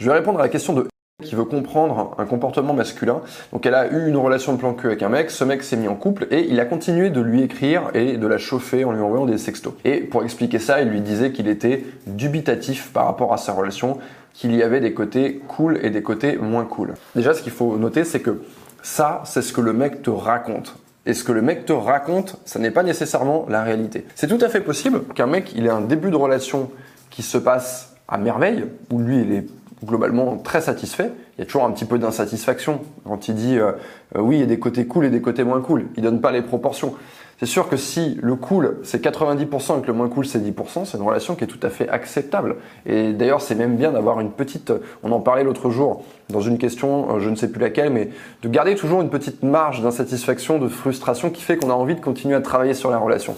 Je vais répondre à la question de qui veut comprendre un comportement masculin. Donc elle a eu une relation de plan cul avec un mec, ce mec s'est mis en couple et il a continué de lui écrire et de la chauffer en lui envoyant des sextos. Et pour expliquer ça, il lui disait qu'il était dubitatif par rapport à sa relation, qu'il y avait des côtés cool et des côtés moins cool. Déjà, ce qu'il faut noter, c'est que ça, c'est ce que le mec te raconte. Et ce que le mec te raconte, ça n'est pas nécessairement la réalité. C'est tout à fait possible qu'un mec, il ait un début de relation qui se passe à merveille, où lui, il est globalement très satisfait. Il y a toujours un petit peu d'insatisfaction quand il dit euh, euh, oui, il y a des côtés cool et des côtés moins cool. Il donne pas les proportions. C'est sûr que si le cool c'est 90% et que le moins cool c'est 10%, c'est une relation qui est tout à fait acceptable. Et d'ailleurs, c'est même bien d'avoir une petite, on en parlait l'autre jour dans une question, euh, je ne sais plus laquelle, mais de garder toujours une petite marge d'insatisfaction, de frustration qui fait qu'on a envie de continuer à travailler sur la relation.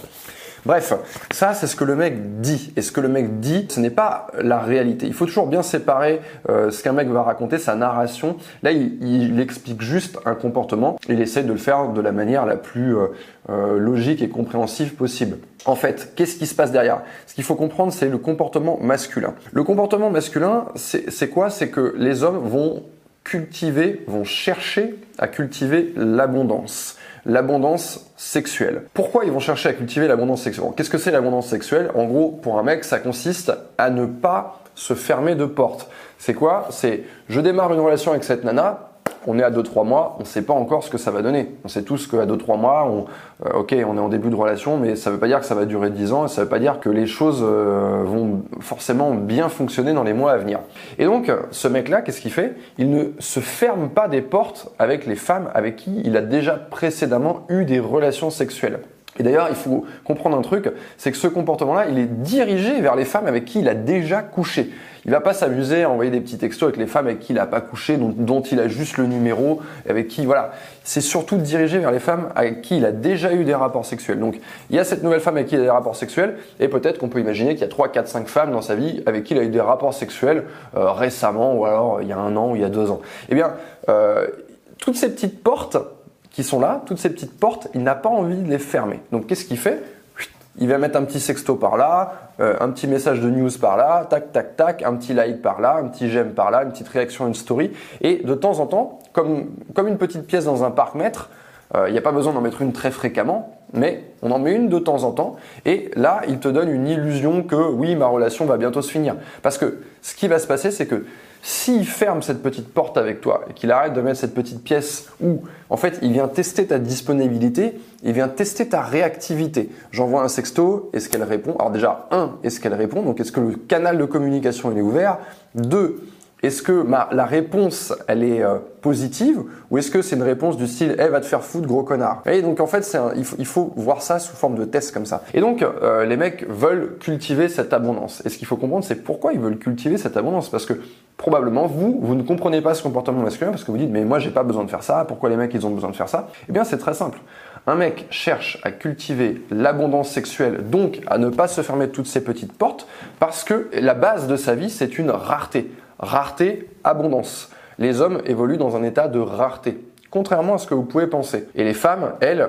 Bref, ça c'est ce que le mec dit. Et ce que le mec dit, ce n'est pas la réalité. Il faut toujours bien séparer euh, ce qu'un mec va raconter, sa narration. Là, il, explique juste un comportement. Il essaie de le faire de la manière la plus euh, euh, logique et compréhensive possible. En fait, qu'est-ce qui se passe derrière? Ce qu'il faut comprendre, c'est le comportement masculin. Le comportement masculin, c'est quoi? C'est que les hommes vont cultiver, vont chercher à cultiver l'abondance l'abondance sexuelle. Pourquoi ils vont chercher à cultiver l'abondance sexuelle? Qu'est-ce que c'est l'abondance sexuelle? En gros, pour un mec, ça consiste à ne pas se fermer de porte. C'est quoi? C'est je démarre une relation avec cette nana, on est à 2-3 mois, on ne sait pas encore ce que ça va donner. On sait tous qu'à 2-3 mois, on, euh, ok, on est en début de relation, mais ça ne veut pas dire que ça va durer 10 ans, ça ne veut pas dire que les choses euh, vont forcément bien fonctionner dans les mois à venir. Et donc, ce mec-là, qu'est-ce qu'il fait? Il ne se ferme pas des portes avec les femmes avec qui il a déjà précédemment eu des relations sexuelles. Et d'ailleurs, il faut comprendre un truc, c'est que ce comportement-là, il est dirigé vers les femmes avec qui il a déjà couché. Il va pas s'amuser à envoyer des petits textos avec les femmes avec qui il n'a pas couché, dont, il a juste le numéro, avec qui, voilà. C'est surtout dirigé vers les femmes avec qui il a déjà eu des rapports sexuels. Donc, il y a cette nouvelle femme avec qui il a des rapports sexuels, et peut-être qu'on peut imaginer qu'il y a 3, 4, 5 femmes dans sa vie avec qui il a eu des rapports sexuels euh, récemment, ou alors il y a un an, ou il y a deux ans. Eh bien, euh, toutes ces petites portes, qui sont là, toutes ces petites portes, il n'a pas envie de les fermer. Donc qu'est-ce qu'il fait? Il va mettre un petit sexto par là, euh, un petit message de news par là, tac, tac, tac, un petit like par là, un petit j'aime par là, une petite réaction, une story. Et de temps en temps, comme, comme une petite pièce dans un parc-mètre, euh, il n'y a pas besoin d'en mettre une très fréquemment, mais on en met une de temps en temps. Et là, il te donne une illusion que oui, ma relation va bientôt se finir. Parce que ce qui va se passer, c'est que s'il ferme cette petite porte avec toi et qu'il arrête de mettre cette petite pièce où, en fait, il vient tester ta disponibilité, il vient tester ta réactivité. J'envoie un sexto, est-ce qu'elle répond? Alors déjà, un, est-ce qu'elle répond? Donc est-ce que le canal de communication est ouvert? Deux, est-ce que la réponse, elle est euh, positive ou est-ce que c'est une réponse du style "Eh va te faire foutre gros connard". Et donc en fait, c'est il, faut, voir ça sous forme de test comme ça. Et donc euh, les mecs veulent cultiver cette abondance. Et ce qu'il faut comprendre, c'est pourquoi ils veulent cultiver cette abondance? Parce que probablement vous, vous ne comprenez pas ce comportement masculin parce que vous dites "Mais moi, j'ai pas besoin de faire ça, pourquoi les mecs ils ont besoin de faire ça? Eh bien, c'est très simple. Un mec cherche à cultiver l'abondance sexuelle, donc à ne pas se fermer toutes ces petites portes, parce que la base de sa vie, c'est une rareté. Rareté, abondance. Les hommes évoluent dans un état de rareté, contrairement à ce que vous pouvez penser. Et les femmes, elles,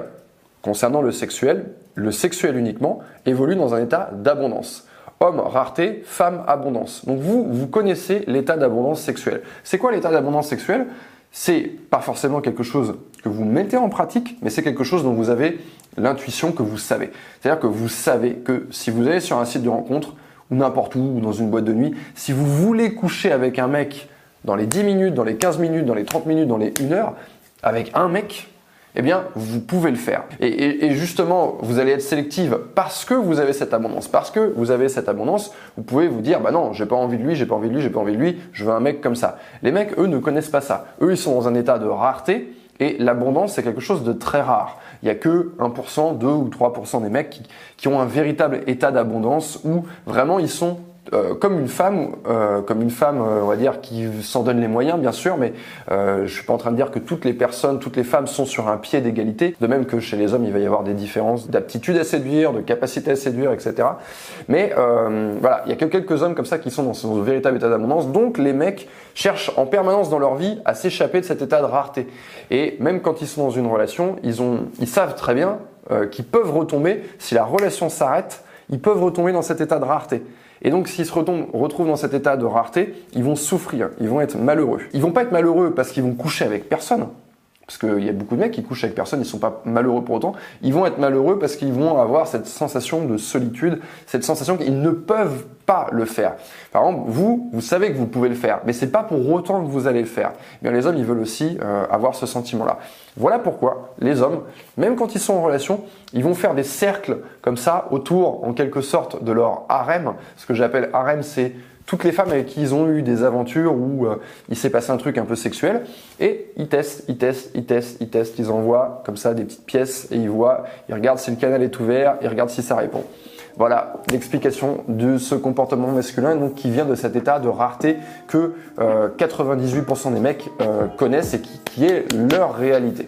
concernant le sexuel, le sexuel uniquement, évoluent dans un état d'abondance. Homme, rareté, femme, abondance. Donc vous, vous connaissez l'état d'abondance sexuelle. C'est quoi l'état d'abondance sexuelle? C'est pas forcément quelque chose que vous mettez en pratique, mais c'est quelque chose dont vous avez l'intuition que vous savez. C'est-à-dire que vous savez que si vous allez sur un site de rencontre, n'importe où, ou dans une boîte de nuit, si vous voulez coucher avec un mec dans les 10 minutes, dans les 15 minutes, dans les 30 minutes, dans les 1 heure, avec un mec, eh bien, vous pouvez le faire. Et, justement, vous allez être sélective parce que vous avez cette abondance. Parce que vous avez cette abondance, vous pouvez vous dire, bah non, j'ai pas envie de lui, j'ai pas envie de lui, j'ai pas envie de lui, je veux un mec comme ça. Les mecs, eux, ne connaissent pas ça. Eux, ils sont dans un état de rareté et l'abondance, c'est quelque chose de très rare. Il n'y a que 1%, 2 ou 3% des mecs qui, qui ont un véritable état d'abondance où vraiment ils sont euh, comme une femme, euh, comme une femme, euh, on va dire, qui s'en donne les moyens, bien sûr, mais je suis pas en train de dire que toutes les personnes, toutes les femmes sont sur un pied d'égalité. De même que chez les hommes, il va y avoir des différences d'aptitude à séduire, de capacité à séduire, etc. Mais voilà, il y a que quelques hommes comme ça qui sont dans ce véritable état d'abondance. Donc les mecs cherchent en permanence dans leur vie à s'échapper de cet état de rareté. Et même quand ils sont dans une relation, ils ont, ils savent très bien qu'ils peuvent retomber si la relation s'arrête. Ils peuvent retomber dans cet état de rareté. Et donc s'ils se retrouvent dans cet état de rareté, ils vont souffrir, ils vont être malheureux. Ils vont pas être malheureux parce qu'ils vont coucher avec personne, parce qu'il y a beaucoup de mecs qui couchent avec personne, ils sont pas malheureux pour autant. Ils vont être malheureux parce qu'ils vont avoir cette sensation de solitude, cette sensation qu'ils ne peuvent pas le faire. Par exemple, vous, vous savez que vous pouvez le faire, mais c'est pas pour autant que vous allez le faire. Eh les hommes, ils veulent aussi euh, avoir ce sentiment-là. Voilà pourquoi les hommes, même quand ils sont en relation, ils vont faire des cercles comme ça autour, en quelque sorte, de leur harem. Ce que j'appelle harem, c'est toutes les femmes avec qui ils ont eu des aventures où euh, il s'est passé un truc un peu sexuel, et ils testent, ils testent, ils testent, ils testent, ils envoient comme ça des petites pièces et ils voient, ils regardent si le canal est ouvert, ils regardent si ça répond. Voilà l'explication de ce comportement masculin qui vient de cet état de rareté que 98% euh, des mecs euh, connaissent et qui est leur réalité.